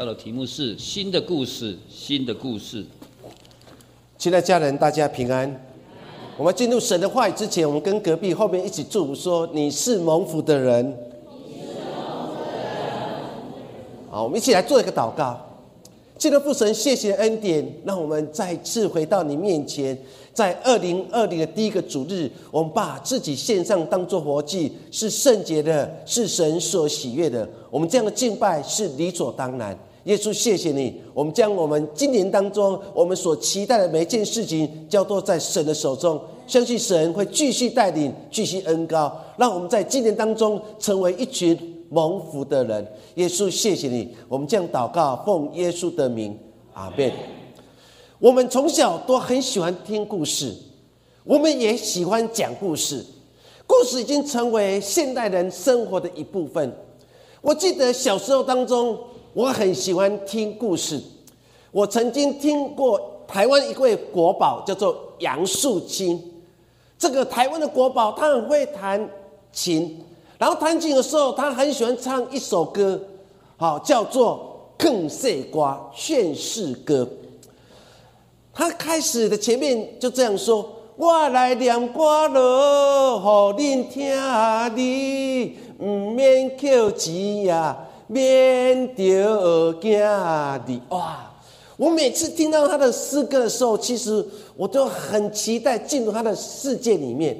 到的题目是新的故事，新的故事。亲爱家人，大家平安。我们进入神的话语之前，我们跟隔壁后面一起祝福说：“你是蒙福的人。”好，我们一起来做一个祷告。记得父神，谢谢恩典，让我们再次回到你面前。在二零二零的第一个主日，我们把自己献上当做活祭，是圣洁的，是神所喜悦的。我们这样的敬拜是理所当然。耶稣，谢谢你。我们将我们今年当中我们所期待的每一件事情交托在神的手中，相信神会继续带领，继续恩高，让我们在今年当中成为一群蒙福的人。耶稣，谢谢你。我们将祷告，奉耶稣的名，阿门。我们从小都很喜欢听故事，我们也喜欢讲故事。故事已经成为现代人生活的一部分。我记得小时候当中，我很喜欢听故事。我曾经听过台湾一位国宝，叫做杨树清。这个台湾的国宝，他很会弹琴，然后弹琴的时候，他很喜欢唱一首歌，好叫做《更色瓜劝世歌》。他开始的前面就这样说：“我来念歌咯，予恁听哩，唔免扣钱呀，免着惊的。”哇！我每次听到他的诗歌的时候，其实我都很期待进入他的世界里面，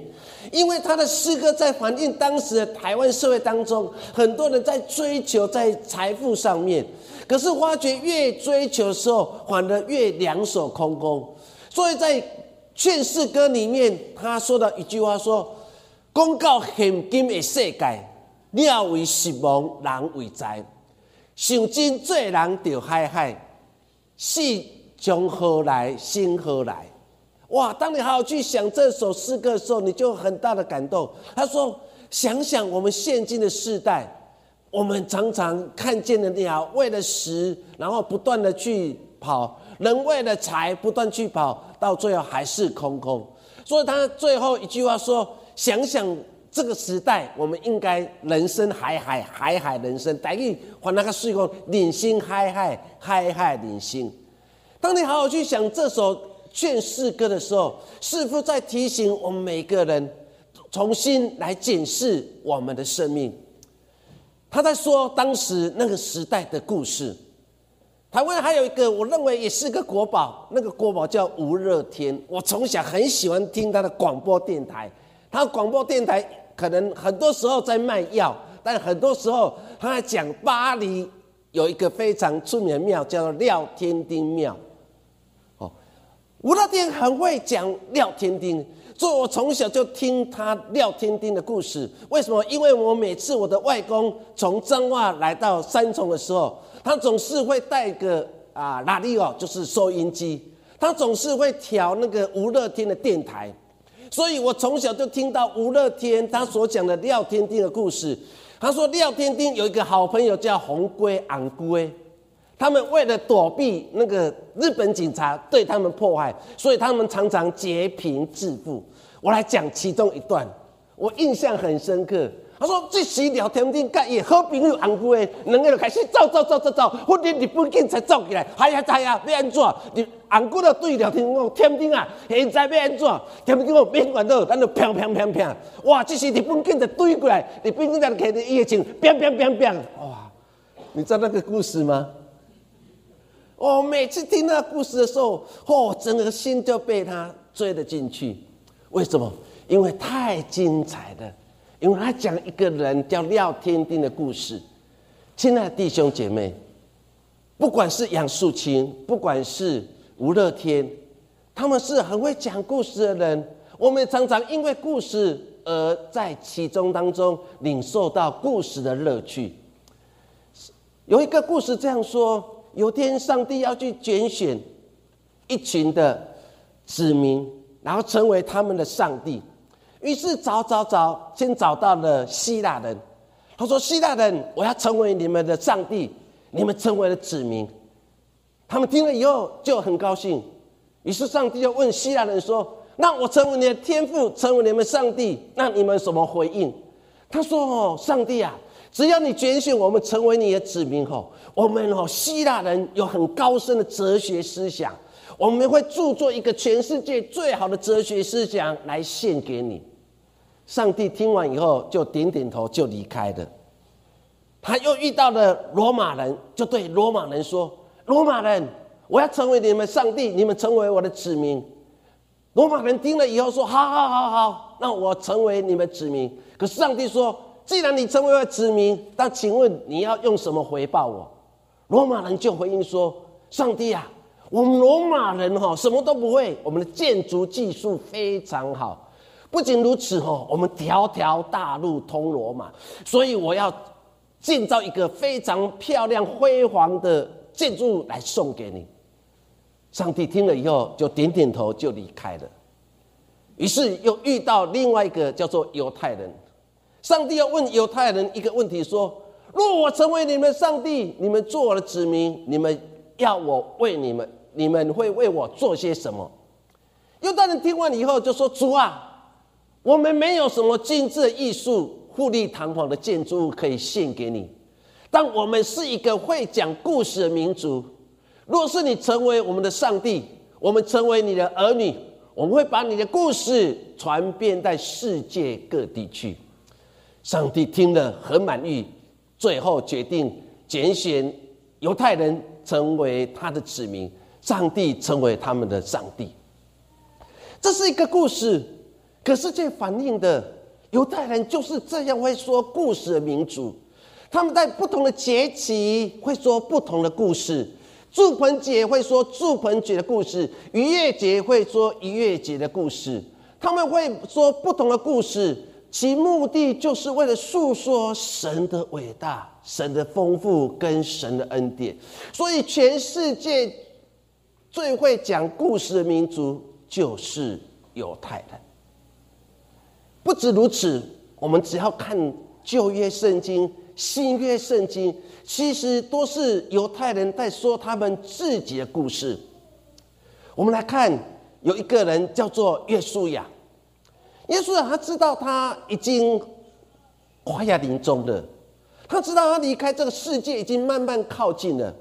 因为他的诗歌在反映当时的台湾社会当中，很多人在追求在财富上面。可是发觉越追求的时候，反而越两手空空。所以在劝世歌里面，他说的一句话说：“公告很金的世界，鸟为食亡，人为灾。想真做人就害害，死从何来？心何来？”哇！当你好好去想这首诗歌的时候，你就很大的感动。他说：“想想我们现今的世代。”我们常常看见的鸟为了食，然后不断的去跑；人为了财，不断去跑，到最后还是空空。所以他最后一句话说：“想想这个时代，我们应该人生海海海海人生，等于还那个水工领心海海海海领心。”当你好好去想这首劝世歌的时候，是否在提醒我们每个人重新来检视我们的生命？他在说当时那个时代的故事。台湾还有一个，我认为也是个国宝，那个国宝叫吴热天。我从小很喜欢听他的广播电台，他广播电台可能很多时候在卖药，但很多时候他在讲巴黎有一个非常出名的庙，叫做廖天丁庙。哦，吴乐天很会讲廖天丁。所以我从小就听他廖天丁的故事。为什么？因为我每次我的外公从彰化来到三重的时候，他总是会带个啊拉力哦，就是收音机，他总是会调那个吴乐天的电台。所以我从小就听到吴乐天他所讲的廖天丁的故事。他说廖天丁有一个好朋友叫红龟昂龟，他们为了躲避那个日本警察对他们迫害，所以他们常常劫贫致富。我来讲其中一段，我印象很深刻。他说：“这时聊天顶甲伊好朋友红龟，两个就开始走走走走走，忽然日本警察走起来，哎呀哎呀，要安怎？你红龟就对聊天讲：天顶啊，现在要安怎？天顶讲免管到，咱就砰砰砰砰！哇，这时日本警察对过来，日本警察开着夜景，砰砰砰砰！哇，你知道那个故事吗？我每次听那个故事的时候，哦，整个心就被他追了进去。为什么？因为太精彩了。因为他讲一个人叫廖天丁的故事。亲爱的弟兄姐妹，不管是杨树清，不管是吴乐天，他们是很会讲故事的人。我们常常因为故事而在其中当中领受到故事的乐趣。有一个故事这样说：有天上帝要去拣选一群的子民。然后成为他们的上帝，于是找找找，先找到了希腊人。他说：“希腊人，我要成为你们的上帝，你们成为了子民。”他们听了以后就很高兴。于是上帝就问希腊人说：“那我成为你的天父，成为你们上帝，那你们什么回应？”他说：“哦，上帝啊，只要你拣选我们成为你的子民后，我们哦，希腊人有很高深的哲学思想，我们会著作一个全世界最好的哲学思想来献给你。上帝听完以后就点点头，就离开了。他又遇到了罗马人，就对罗马人说：“罗马人，我要成为你们上帝，你们成为我的子民。”罗马人听了以后说：“好好好好，那我成为你们子民。”可是上帝说：“既然你成为了子民，那请问你要用什么回报我？”罗马人就回应说：“上帝啊，我们罗马人哈什么都不会，我们的建筑技术非常好。不仅如此哈，我们条条大路通罗马，所以我要。”建造一个非常漂亮辉煌的建筑来送给你。上帝听了以后就点点头就离开了。于是又遇到另外一个叫做犹太人，上帝要问犹太人一个问题：说，若我成为你们上帝，你们做我的子民，你们要我为你们，你们会为我做些什么？犹太人听完以后就说：主啊，我们没有什么精致的艺术。富丽堂皇的建筑物可以献给你，但我们是一个会讲故事的民族。若是你成为我们的上帝，我们成为你的儿女，我们会把你的故事传遍在世界各地去。上帝听了很满意，最后决定拣选犹太人成为他的子民，上帝成为他们的上帝。这是一个故事，可是这反映的。犹太人就是这样会说故事的民族，他们在不同的节气会说不同的故事。祝盆节会说祝盆节的故事，逾越节会说逾越节的故事。他们会说不同的故事，其目的就是为了诉说神的伟大、神的丰富跟神的恩典。所以，全世界最会讲故事的民族就是犹太人。不止如此，我们只要看旧约圣经、新约圣经，其实都是犹太人在说他们自己的故事。我们来看，有一个人叫做约书亚。约书亚他知道他已经快要临终了，他知道他离开这个世界已经慢慢靠近了，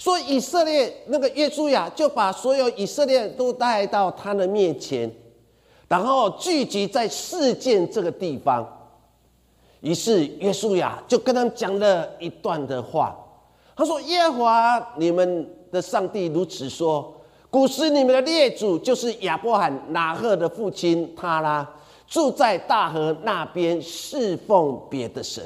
所以以色列那个约书亚就把所有以色列都带到他的面前。然后聚集在事件这个地方，于是约书亚就跟他们讲了一段的话。他说：“耶和华你们的上帝如此说：古时你们的列祖就是亚伯罕、拿赫的父亲他拉，住在大河那边侍奉别的神。”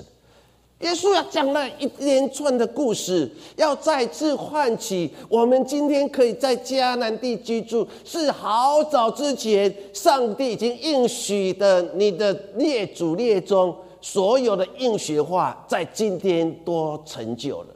耶稣要讲了一连串的故事，要再次唤起我们今天可以在迦南地居住，是好早之前上帝已经应许的，你的列祖列宗所有的应许话，在今天都成就了。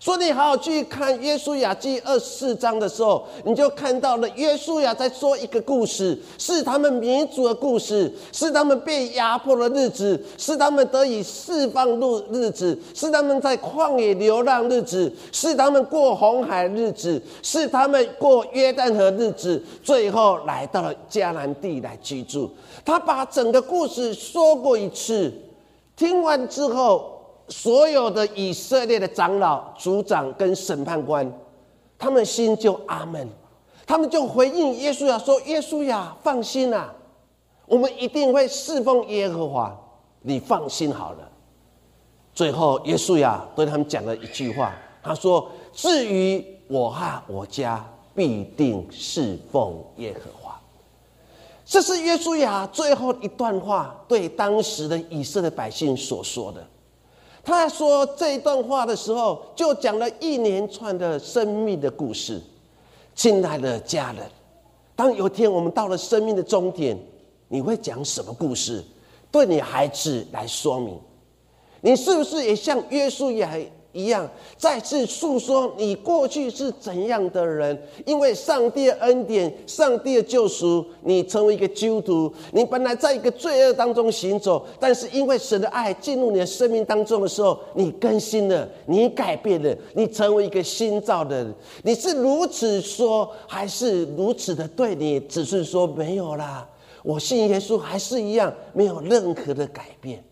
所以你好好去看《约书亚记》二十四章的时候，你就看到了约书亚在说一个故事，是他们民族的故事，是他们被压迫的日子，是他们得以释放日日子，是他们在旷野流浪日子，是他们过红海日子，是他们过约旦河日子，最后来到了迦南地来居住。他把整个故事说过一次，听完之后。所有的以色列的长老、族长跟审判官，他们心就阿门，他们就回应耶稣呀，说：“耶稣呀，放心啊，我们一定会侍奉耶和华，你放心好了。”最后，耶稣呀对他们讲了一句话，他说：“至于我和我家，必定侍奉耶和华。”这是耶稣呀最后一段话对当时的以色列百姓所说的。他说这段话的时候，就讲了一连串的生命的故事。亲爱的家人，当有一天我们到了生命的终点，你会讲什么故事？对你孩子来说明，你是不是也像约书亚？一样，再次诉说你过去是怎样的人。因为上帝的恩典、上帝的救赎，你成为一个基督徒。你本来在一个罪恶当中行走，但是因为神的爱进入你的生命当中的时候，你更新了，你改变了，你成为一个新造的人。你是如此说，还是如此的对你？只是说没有啦，我信耶稣还是一样，没有任何的改变。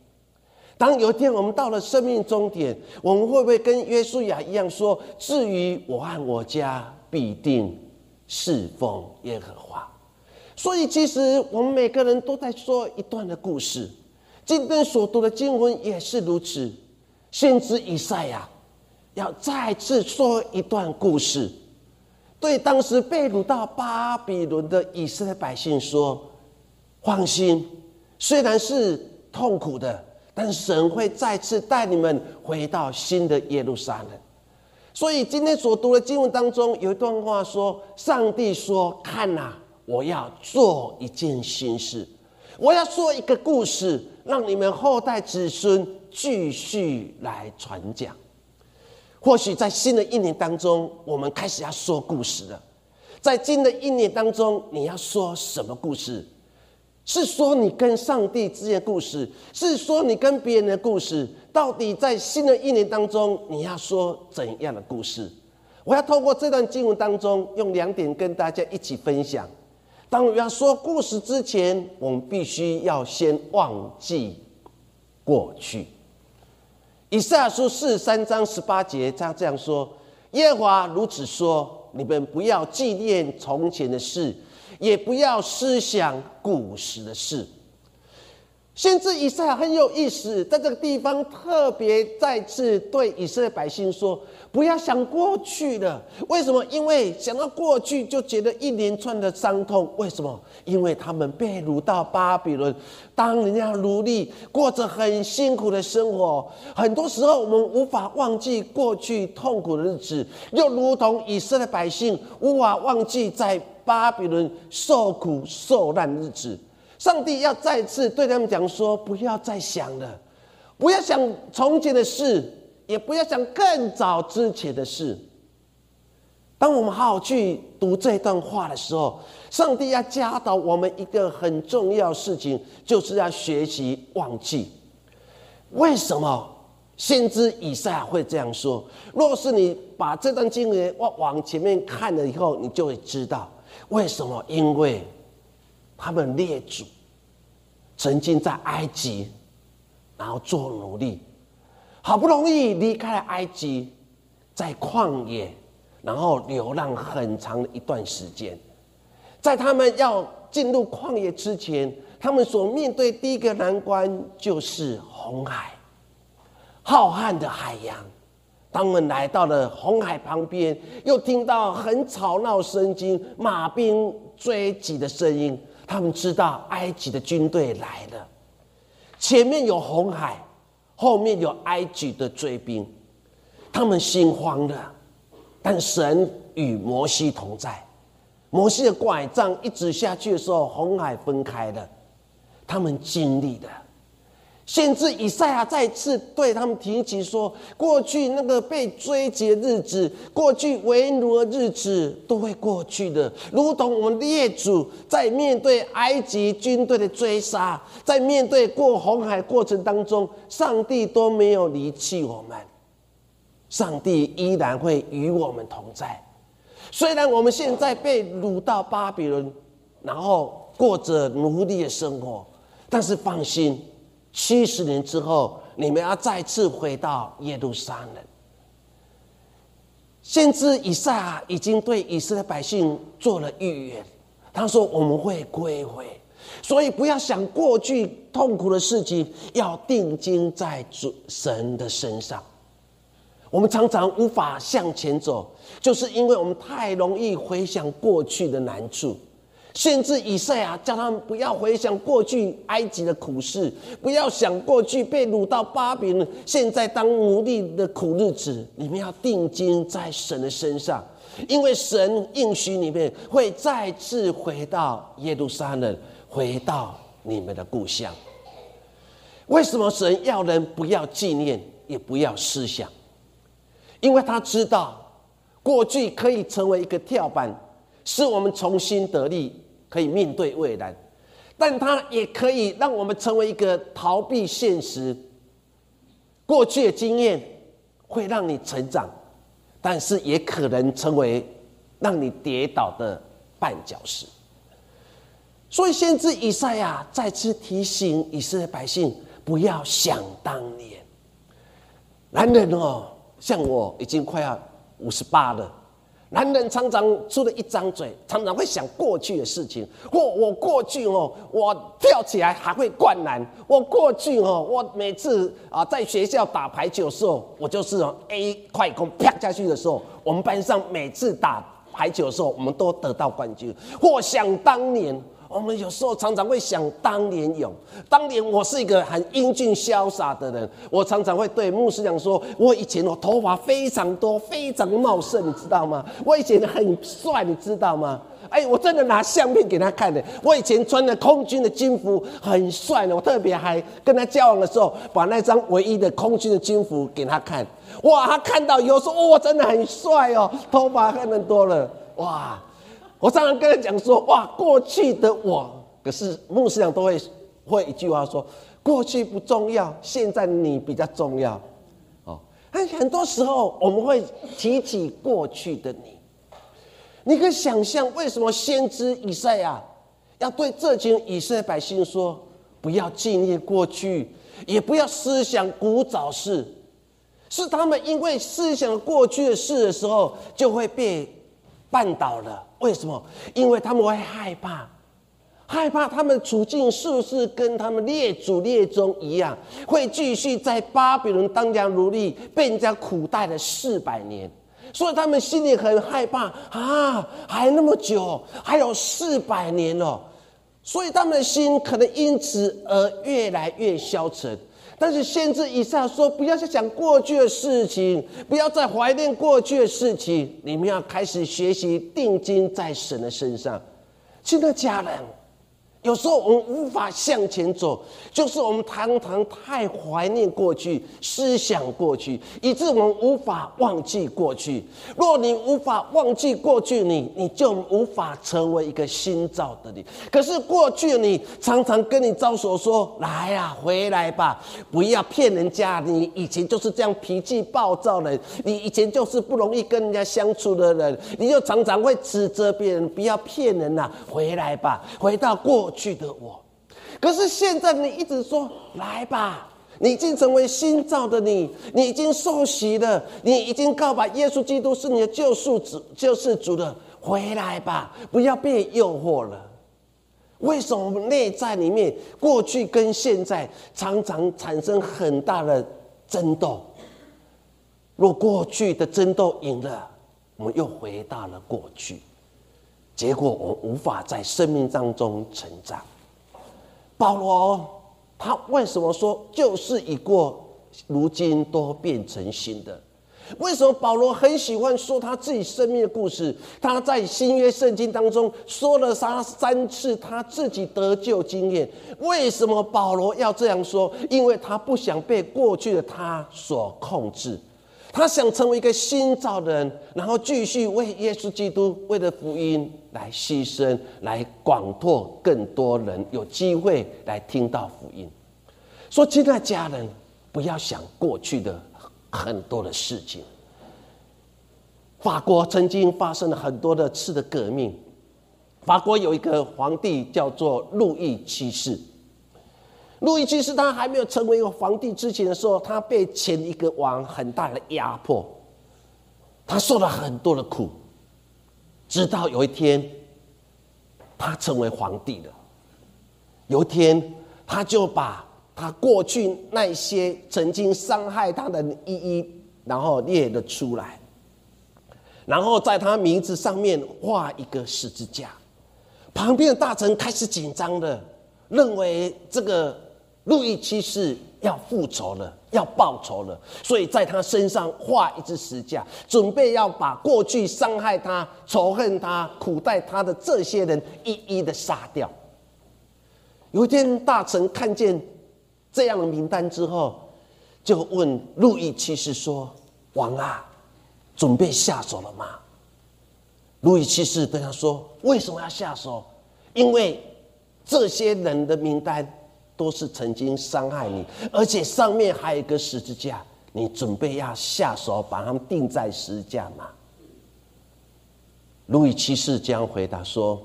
当有一天我们到了生命终点，我们会不会跟约书亚一样说：“至于我和我家，必定侍奉耶和华。”所以，其实我们每个人都在说一段的故事。今天所读的经文也是如此。先知以赛亚要再次说一段故事，对当时被掳到巴比伦的以色列百姓说：“放心，虽然是痛苦的。”但神会再次带你们回到新的耶路撒冷，所以今天所读的经文当中有一段话说：“上帝说，看呐，我要做一件新事，我要说一个故事，让你们后代子孙继续来传讲。或许在新的一年当中，我们开始要说故事了。在新的一年当中，你要说什么故事？”是说你跟上帝之间的故事，是说你跟别人的故事。到底在新的一年当中，你要说怎样的故事？我要透过这段经文当中，用两点跟大家一起分享。当我要说故事之前，我们必须要先忘记过去。以赛亚书四十三章十八节，他这样说：耶和华如此说，你们不要纪念从前的事。也不要思想古时的事。先知以赛亚很有意思，在这个地方特别再次对以色列百姓说：“不要想过去了。为什么？因为想到过去就觉得一连串的伤痛。为什么？因为他们被掳到巴比伦，当人家奴隶，过着很辛苦的生活。很多时候，我们无法忘记过去痛苦的日子，又如同以色列百姓无法忘记在。”巴比伦受苦受难日子，上帝要再次对他们讲说：不要再想了，不要想从前的事，也不要想更早之前的事。当我们好好去读这段话的时候，上帝要教导我们一个很重要事情，就是要学习忘记。为什么先知以赛亚会这样说？若是你把这段经文往往前面看了以后，你就会知道。为什么？因为他们列祖曾经在埃及，然后做奴隶，好不容易离开了埃及，在旷野，然后流浪很长的一段时间。在他们要进入旷野之前，他们所面对第一个难关就是红海，浩瀚的海洋。当他们来到了红海旁边，又听到很吵闹声音、马兵追击的声音。他们知道埃及的军队来了，前面有红海，后面有埃及的追兵。他们心慌了，但神与摩西同在。摩西的拐杖一直下去的时候，红海分开了。他们经历了。甚至以赛亚再次对他们提起说：“过去那个被追击的日子，过去为奴的日子，都会过去的。如同我们的列祖在面对埃及军队的追杀，在面对过红海过程当中，上帝都没有离弃我们，上帝依然会与我们同在。虽然我们现在被掳到巴比伦，然后过着奴隶的生活，但是放心。”七十年之后，你们要再次回到耶路撒冷。先知以赛亚已经对以色列百姓做了预言，他说：“我们会归回，所以不要想过去痛苦的事情，要定睛在主神的身上。”我们常常无法向前走，就是因为我们太容易回想过去的难处。限制以赛亚，叫他们不要回想过去埃及的苦事，不要想过去被掳到巴比伦，现在当奴隶的苦日子。你们要定睛在神的身上，因为神应许你们会再次回到耶路撒冷，回到你们的故乡。为什么神要人不要纪念，也不要思想？因为他知道过去可以成为一个跳板，使我们重新得力。可以面对未来，但它也可以让我们成为一个逃避现实。过去的经验会让你成长，但是也可能成为让你跌倒的绊脚石。所以，先知以赛亚再次提醒以色列百姓：不要想当年。男人哦，像我已经快要五十八了。男人常常出了一张嘴，常常会想过去的事情。或我过去哦，我跳起来还会灌篮。我过去哦，我每次啊在学校打排球的时候，我就是 A 快攻啪下去的时候，我们班上每次打排球的时候，我们都得到冠军。或想当年。我们有时候常常会想当年勇，当年我是一个很英俊潇洒的人，我常常会对牧师讲说，我以前我头发非常多，非常茂盛，你知道吗？我以前很帅，你知道吗？哎，我真的拿相片给他看的，我以前穿的空军的军服很帅的，我特别还跟他交往的时候，把那张唯一的空军的军服给他看，哇，他看到有时候哇，真的很帅哦，头发很多了，哇。我常常跟他讲说：“哇，过去的我，可是牧师长都会会一句话说：过去不重要，现在你比较重要。哦，很很多时候我们会提起过去的你。你可以想象，为什么先知以赛亚要对这群以色列百姓说：不要纪念过去，也不要思想古早事，是他们因为思想过去的事的时候，就会被。”绊倒了，为什么？因为他们会害怕，害怕他们处境是不是跟他们列祖列宗一样，会继续在巴比伦当家奴隶，被人家苦待了四百年，所以他们心里很害怕啊！还那么久，还有四百年哦，所以他们的心可能因此而越来越消沉。但是限制以上说，不要再想过去的事情，不要再怀念过去的事情，你们要开始学习定睛在神的身上。亲爱的家人。有时候我们无法向前走，就是我们常常太怀念过去，思想过去，以致我们无法忘记过去。若你无法忘记过去，你你就无法成为一个新造的你。可是过去你常常跟你招手说：“来呀，回来吧，不要骗人家。你以前就是这样脾气暴躁的，你以前就是不容易跟人家相处的人，你就常常会指责别人，不要骗人呐，回来吧，回到过。”过去的我，可是现在你一直说来吧，你已经成为新造的你，你已经受洗了，你已经告白耶稣基督是你的救赎主，救世主的，回来吧，不要被诱惑了。为什么我们内在里面过去跟现在常常产生很大的争斗？若过去的争斗赢了，我们又回到了过去。结果我无法在生命当中成长。保罗他为什么说就是已过，如今都变成新的？为什么保罗很喜欢说他自己生命的故事？他在新约圣经当中说了他三次他自己得救经验。为什么保罗要这样说？因为他不想被过去的他所控制。他想成为一个新造的人，然后继续为耶稣基督、为了福音来牺牲，来广拓更多人有机会来听到福音。说，亲爱的家人，不要想过去的很多的事情。法国曾经发生了很多的次的革命，法国有一个皇帝叫做路易七世。路易七世他还没有成为皇帝之前的时候，他被前一个王很大的压迫，他受了很多的苦，直到有一天，他成为皇帝了。有一天，他就把他过去那些曾经伤害他的一一，然后列了出来，然后在他名字上面画一个十字架。旁边的大臣开始紧张的，认为这个。路易七世要复仇了，要报仇了，所以在他身上画一只石架，准备要把过去伤害他、仇恨他、苦待他的这些人一一的杀掉。有一天，大臣看见这样的名单之后，就问路易七世说：“王啊，准备下手了吗？”路易七世对他说：“为什么要下手？因为这些人的名单。”都是曾经伤害你，而且上面还有一个十字架，你准备要下手把他们钉在十字架吗？路易七世将回答说：“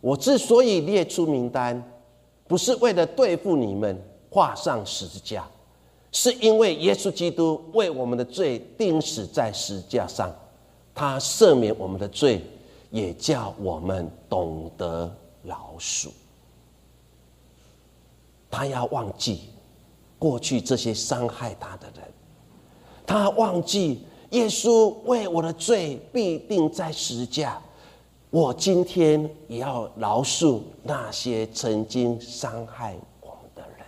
我之所以列出名单，不是为了对付你们，画上十字架，是因为耶稣基督为我们的罪钉死在十字架上，他赦免我们的罪，也叫我们懂得饶恕。他要忘记过去这些伤害他的人，他忘记耶稣为我的罪必定在十字架。我今天也要饶恕那些曾经伤害我们的人。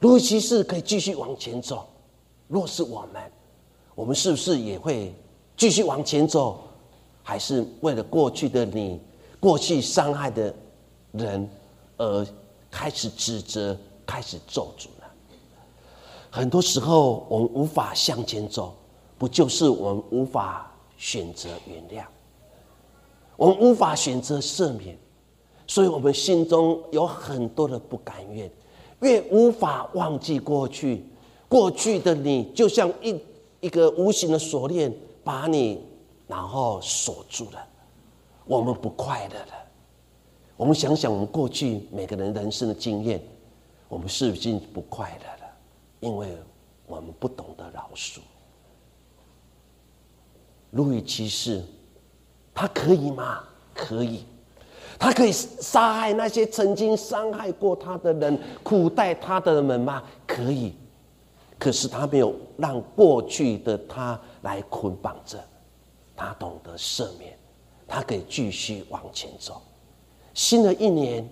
如其是可以继续往前走，若是我们，我们是不是也会继续往前走？还是为了过去的你、过去伤害的人而？开始指责，开始咒诅了。很多时候，我们无法向前走，不就是我们无法选择原谅，我们无法选择赦免，所以我们心中有很多的不甘愿，越无法忘记过去，过去的你就像一一个无形的锁链，把你然后锁住了，我们不快乐了。我们想想，我们过去每个人人生的经验，我们是不是不快乐了？因为我们不懂得饶恕。路易七世，他可以吗？可以，他可以杀害那些曾经伤害过他的人、苦待他的人们吗？可以。可是他没有让过去的他来捆绑着，他懂得赦免，他可以继续往前走。新的一年，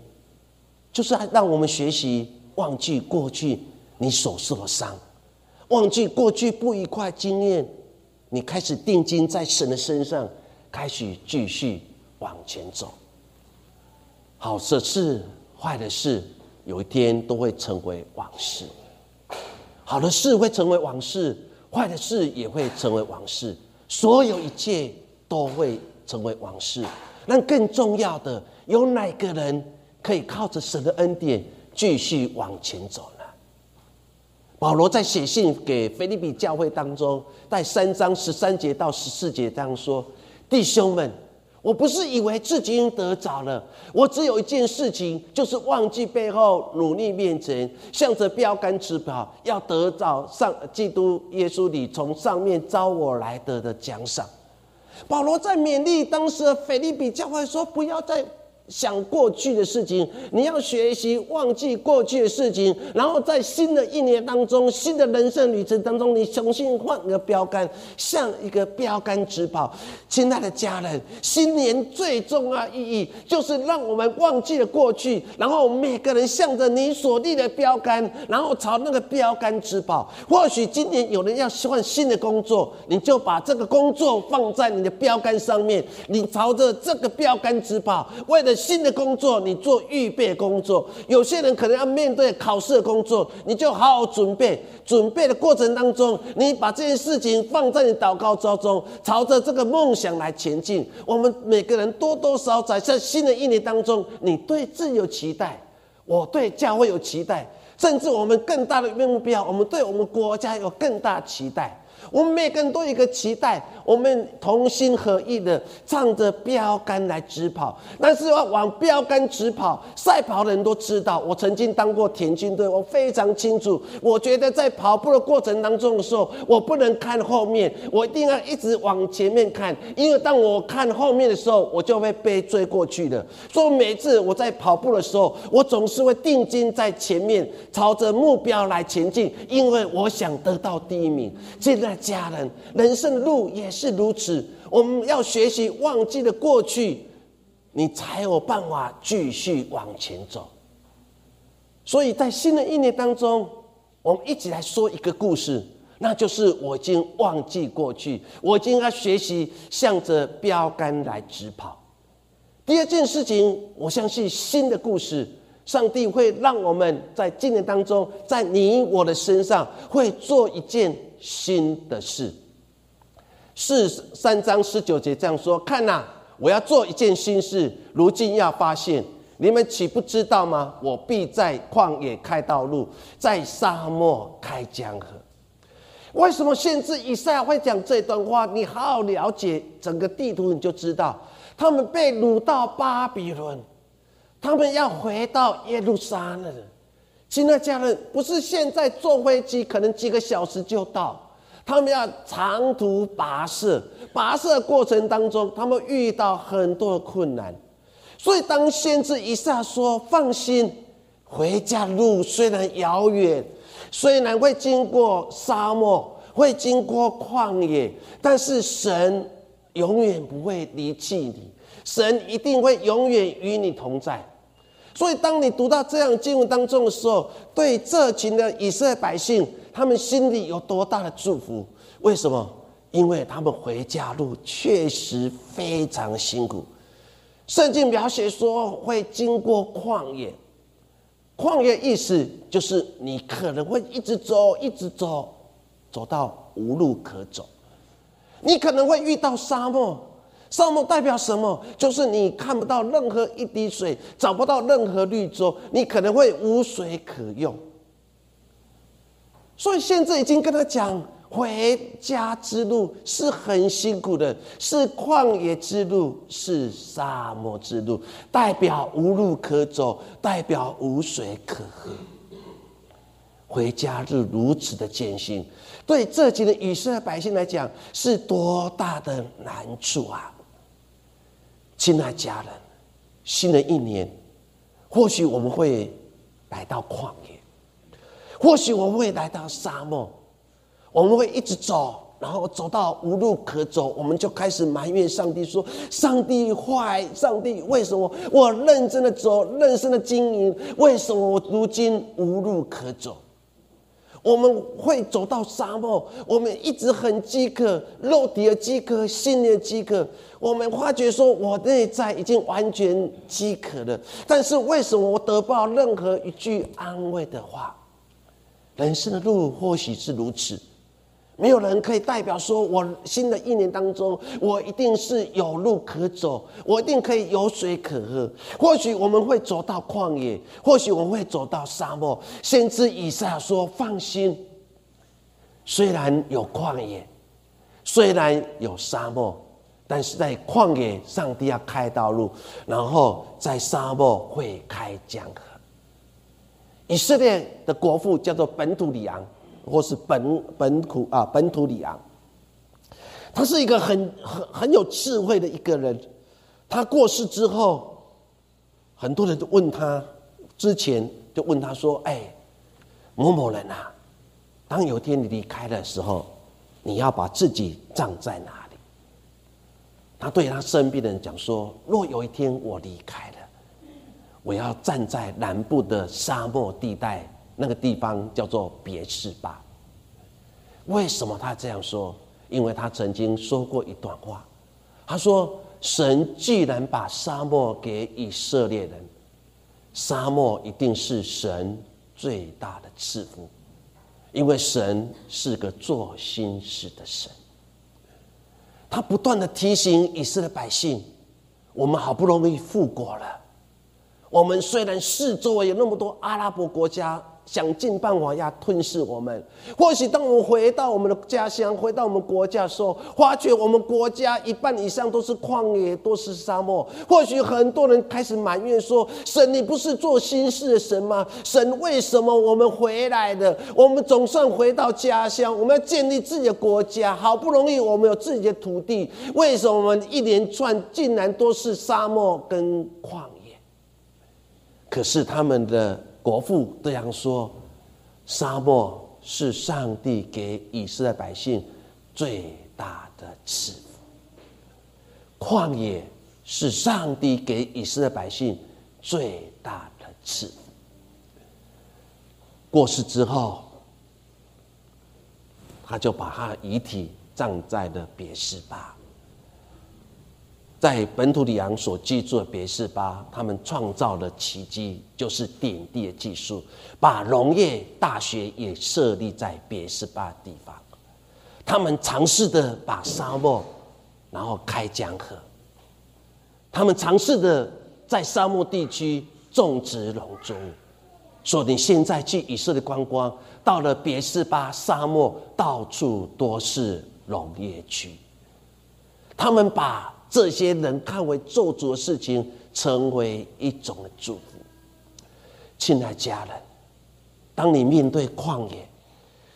就是让我们学习忘记过去你所受的伤，忘记过去不愉快经验，你开始定睛在神的身上，开始继续往前走。好的事、坏的事，有一天都会成为往事。好的事会成为往事，坏的事也会成为往事，所有一切都会成为往事。但更重要的。有哪个人可以靠着神的恩典继续往前走呢？保罗在写信给菲利比教会当中，在三章十三节到十四节这样说：“弟兄们，我不是以为自己已经得着了，我只有一件事情，就是忘记背后，努力面前，向着标杆直跑，要得到上基督耶稣里从上面招我来得的奖赏。”保罗在勉励当时的菲利比教会说：“不要再。”想过去的事情，你要学习忘记过去的事情，然后在新的一年当中，新的人生旅程当中，你重新换个标杆，像一个标杆直跑。亲爱的家人，新年最重要意义就是让我们忘记了过去，然后每个人向着你所立的标杆，然后朝那个标杆直跑。或许今年有人要换新的工作，你就把这个工作放在你的标杆上面，你朝着这个标杆直跑，为了。新的工作，你做预备工作。有些人可能要面对考试的工作，你就好好准备。准备的过程当中，你把这件事情放在你祷告当中，朝着这个梦想来前进。我们每个人多多少少在新的一年当中，你对自己有期待，我对教会有期待，甚至我们更大的目标，我们对我们国家有更大期待。我们每个人都有一个期待，我们同心合意的唱着标杆来直跑。但是要往标杆直跑，赛跑的人都知道，我曾经当过田径队，我非常清楚。我觉得在跑步的过程当中的时候，我不能看后面，我一定要一直往前面看，因为当我看后面的时候，我就会被追过去的。所以每次我在跑步的时候，我总是会定睛在前面，朝着目标来前进，因为我想得到第一名。现在。家人，人生的路也是如此。我们要学习忘记了过去，你才有办法继续往前走。所以在新的一年当中，我们一起来说一个故事，那就是我已经忘记过去，我已经要学习向着标杆来直跑。第二件事情，我相信新的故事，上帝会让我们在今年当中，在你我的身上会做一件。新的事，四三章十九节这样说：看呐，我要做一件新事，如今要发现，你们岂不知道吗？我必在旷野开道路，在沙漠开江河。为什么先知以赛亚会讲这段话？你好好了解整个地图，你就知道，他们被掳到巴比伦，他们要回到耶路撒冷。亲爱的家人，不是现在坐飞机可能几个小时就到，他们要长途跋涉，跋涉过程当中，他们遇到很多困难。所以当先知以下说：“放心，回家路虽然遥远，虽然会经过沙漠，会经过旷野，但是神永远不会离弃你，神一定会永远与你同在。”所以，当你读到这样经文当中的时候，对这群的以色列百姓，他们心里有多大的祝福？为什么？因为他们回家路确实非常辛苦。圣经描写说会经过旷野，旷野意思就是你可能会一直走，一直走，走到无路可走。你可能会遇到沙漠。沙漠代表什么？就是你看不到任何一滴水，找不到任何绿洲，你可能会无水可用。所以现在已经跟他讲，回家之路是很辛苦的，是旷野之路，是沙漠之路，代表无路可走，代表无水可喝。回家是如此的艰辛，对这几个以色列百姓来讲，是多大的难处啊！亲爱家人，新的一年，或许我们会来到旷野，或许我们会来到沙漠，我们会一直走，然后走到无路可走，我们就开始埋怨上帝说：“上帝坏，上帝为什么我认真的走，认真的经营，为什么我如今无路可走？”我们会走到沙漠，我们一直很饥渴，肉体的饥渴，心灵的饥渴。我们发觉说，我内在已经完全饥渴了，但是为什么我得不到任何一句安慰的话？人生的路或许是如此。没有人可以代表说，我新的一年当中，我一定是有路可走，我一定可以有水可喝。或许我们会走到旷野，或许我们会走到沙漠。先知以赛说：“放心，虽然有旷野，虽然有沙漠，但是在旷野，上帝要开道路；然后在沙漠会开江河。”以色列的国父叫做本土里昂。或是本本土啊，本土里昂，他是一个很很很有智慧的一个人。他过世之后，很多人都问他，之前就问他说：“哎，某某人啊，当有一天你离开的时候，你要把自己葬在哪里？”他对他身边的人讲说：“若有一天我离开了，我要站在南部的沙漠地带。”那个地方叫做别是巴。为什么他这样说？因为他曾经说过一段话，他说：“神既然把沙漠给以色列人，沙漠一定是神最大的赐福，因为神是个做心事的神。”他不断的提醒以色列百姓：“我们好不容易复国了，我们虽然四周围有那么多阿拉伯国家。”想尽办法要吞噬我们。或许当我们回到我们的家乡，回到我们国家的时候，发觉我们国家一半以上都是旷野，都是沙漠。或许很多人开始埋怨说：“神，你不是做新事的神吗？神，为什么我们回来的？我们总算回到家乡，我们要建立自己的国家，好不容易我们有自己的土地，为什么我们一连串竟然都是沙漠跟旷野？可是他们的。国父这样说：“沙漠是上帝给以色列百姓最大的赐福，旷野是上帝给以色列百姓最大的赐福。”过世之后，他就把他的遗体葬在了别是巴。在本土里昂所居住的别是巴，他们创造了奇迹，就是点地的技术，把农业大学也设立在别是巴地方。他们尝试的把沙漠，然后开江河。他们尝试的在沙漠地区种植农作物。说你现在去以色列观光，到了别是巴沙漠，到处都是农业区。他们把。这些人看为做主的事情，成为一种的祝福。亲爱家人，当你面对旷野，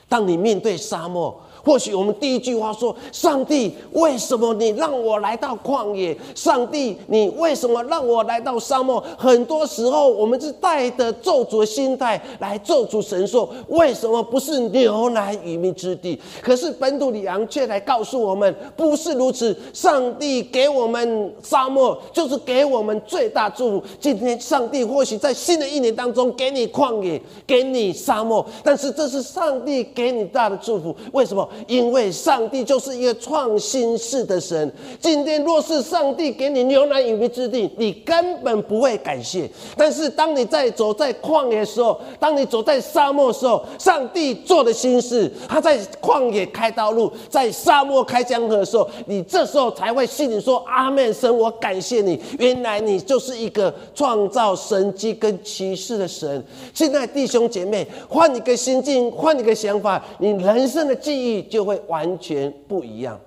当你面对沙漠。或许我们第一句话说：“上帝，为什么你让我来到旷野？上帝，你为什么让我来到沙漠？”很多时候，我们是带着咒诅的心态来咒诅神说：“为什么不是牛奶与蜜之地？”可是本土里昂却来告诉我们：“不是如此，上帝给我们沙漠，就是给我们最大祝福。今天，上帝或许在新的一年当中给你旷野，给你沙漠，但是这是上帝给你大的祝福。为什么？”因为上帝就是一个创新式的神。今天若是上帝给你牛奶与蜜之地，你根本不会感谢。但是当你在走在旷野的时候，当你走在沙漠的时候，上帝做的心事，他在旷野开道路，在沙漠开江河的时候，你这时候才会心里说：“阿门，神，我感谢你。原来你就是一个创造神迹跟奇事的神。”现在弟兄姐妹，换一个心境，换一个想法，你人生的记忆。就会完全不一样。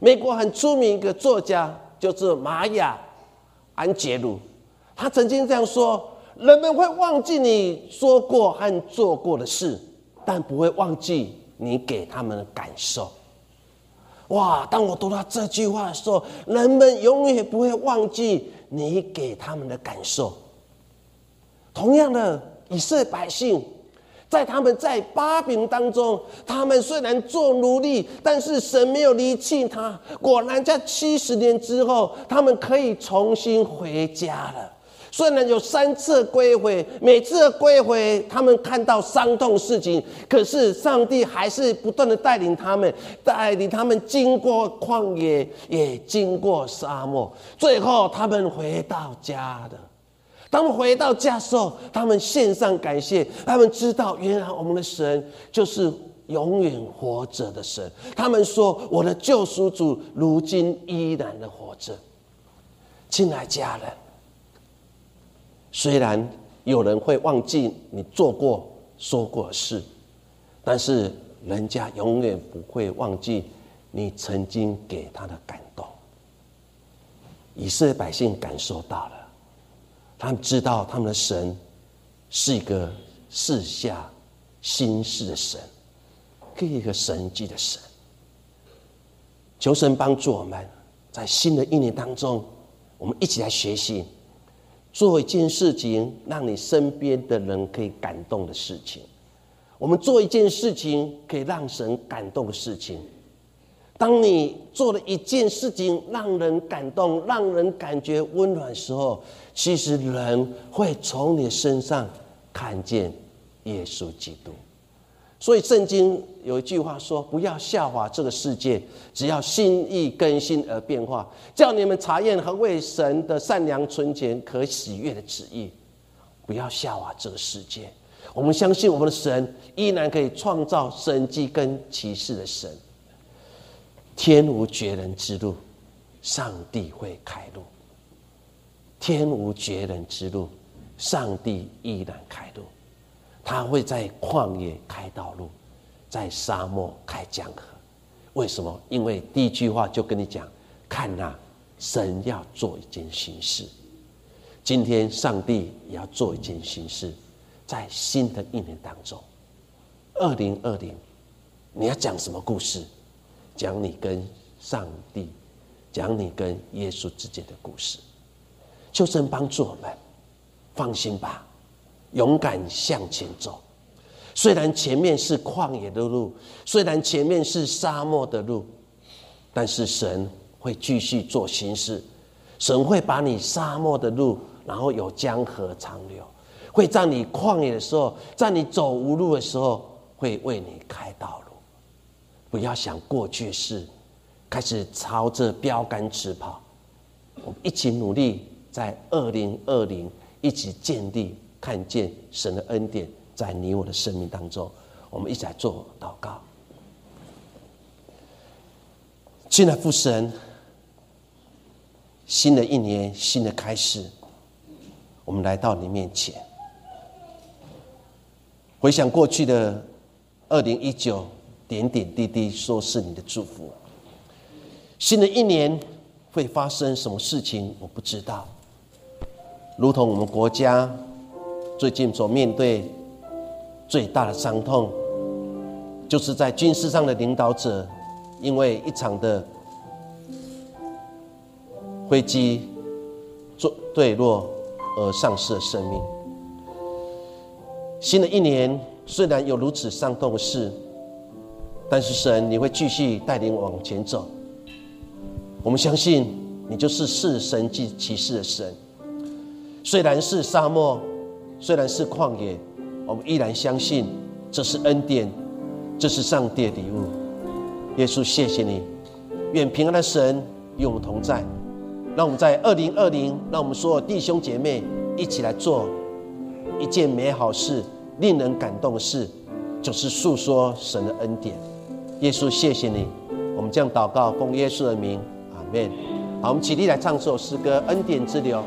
美国很出名一个作家就是玛雅安杰鲁，他曾经这样说：人们会忘记你说过和做过的事，但不会忘记你给他们的感受。哇！当我读到这句话的时候，人们永远不会忘记你给他们的感受。同样的，以色列百姓。在他们在巴比当中，他们虽然做奴隶，但是神没有离弃他。果然在七十年之后，他们可以重新回家了。虽然有三次归回，每次归回他们看到伤痛事情，可是上帝还是不断的带领他们，带领他们经过旷野，也经过沙漠，最后他们回到家的。当回到家时候，他们献上感谢。他们知道，原来我们的神就是永远活着的神。他们说：“我的救赎主如今依然的活着。”亲爱家人，虽然有人会忘记你做过、说过的事，但是人家永远不会忘记你曾经给他的感动。以色列百姓感受到了。他们知道他们的神是一个四下心事的神，是一个神迹的神。求神帮助我们，在新的一年当中，我们一起来学习，做一件事情，让你身边的人可以感动的事情。我们做一件事情，可以让神感动的事情。当你做了一件事情，让人感动，让人感觉温暖时候，其实人会从你身上看见耶稣基督。所以圣经有一句话说：“不要笑话这个世界，只要心意更新而变化，叫你们查验和为神的善良、纯洁、可喜悦的旨意。不要笑话这个世界，我们相信我们的神依然可以创造神迹跟奇事的神。”天无绝人之路，上帝会开路；天无绝人之路，上帝依然开路。他会在旷野开道路，在沙漠开江河。为什么？因为第一句话就跟你讲：看呐，神要做一件新事。今天上帝也要做一件新事，在新的一年当中，二零二零，你要讲什么故事？讲你跟上帝，讲你跟耶稣之间的故事，求神帮助我们。放心吧，勇敢向前走。虽然前面是旷野的路，虽然前面是沙漠的路，但是神会继续做行事。神会把你沙漠的路，然后有江河长流，会在你旷野的时候，在你走无路的时候，会为你开道路。不要想过去式，开始朝着标杆直跑。我们一起努力，在二零二零一起建立，看见神的恩典在你我的生命当中。我们一起来做祷告。亲爱的父神，新的一年，新的开始，我们来到你面前，回想过去的二零一九。点点滴滴，说是你的祝福。新的一年会发生什么事情，我不知道。如同我们国家最近所面对最大的伤痛，就是在军事上的领导者，因为一场的飞机坠坠落而丧失了生命。新的一年虽然有如此伤痛的事，但是神，你会继续带领往前走。我们相信你就是是神迹奇事的神。虽然是沙漠，虽然是旷野，我们依然相信这是恩典，这是上帝的礼物。耶稣，谢谢你，愿平安的神与我们同在。让我们在二零二零，让我们所有弟兄姐妹一起来做一件美好事、令人感动的事，就是诉说神的恩典。耶稣，谢谢你，我们这样祷告，奉耶稣的名，阿门。好，我们起立来唱这首诗歌《恩典之流》。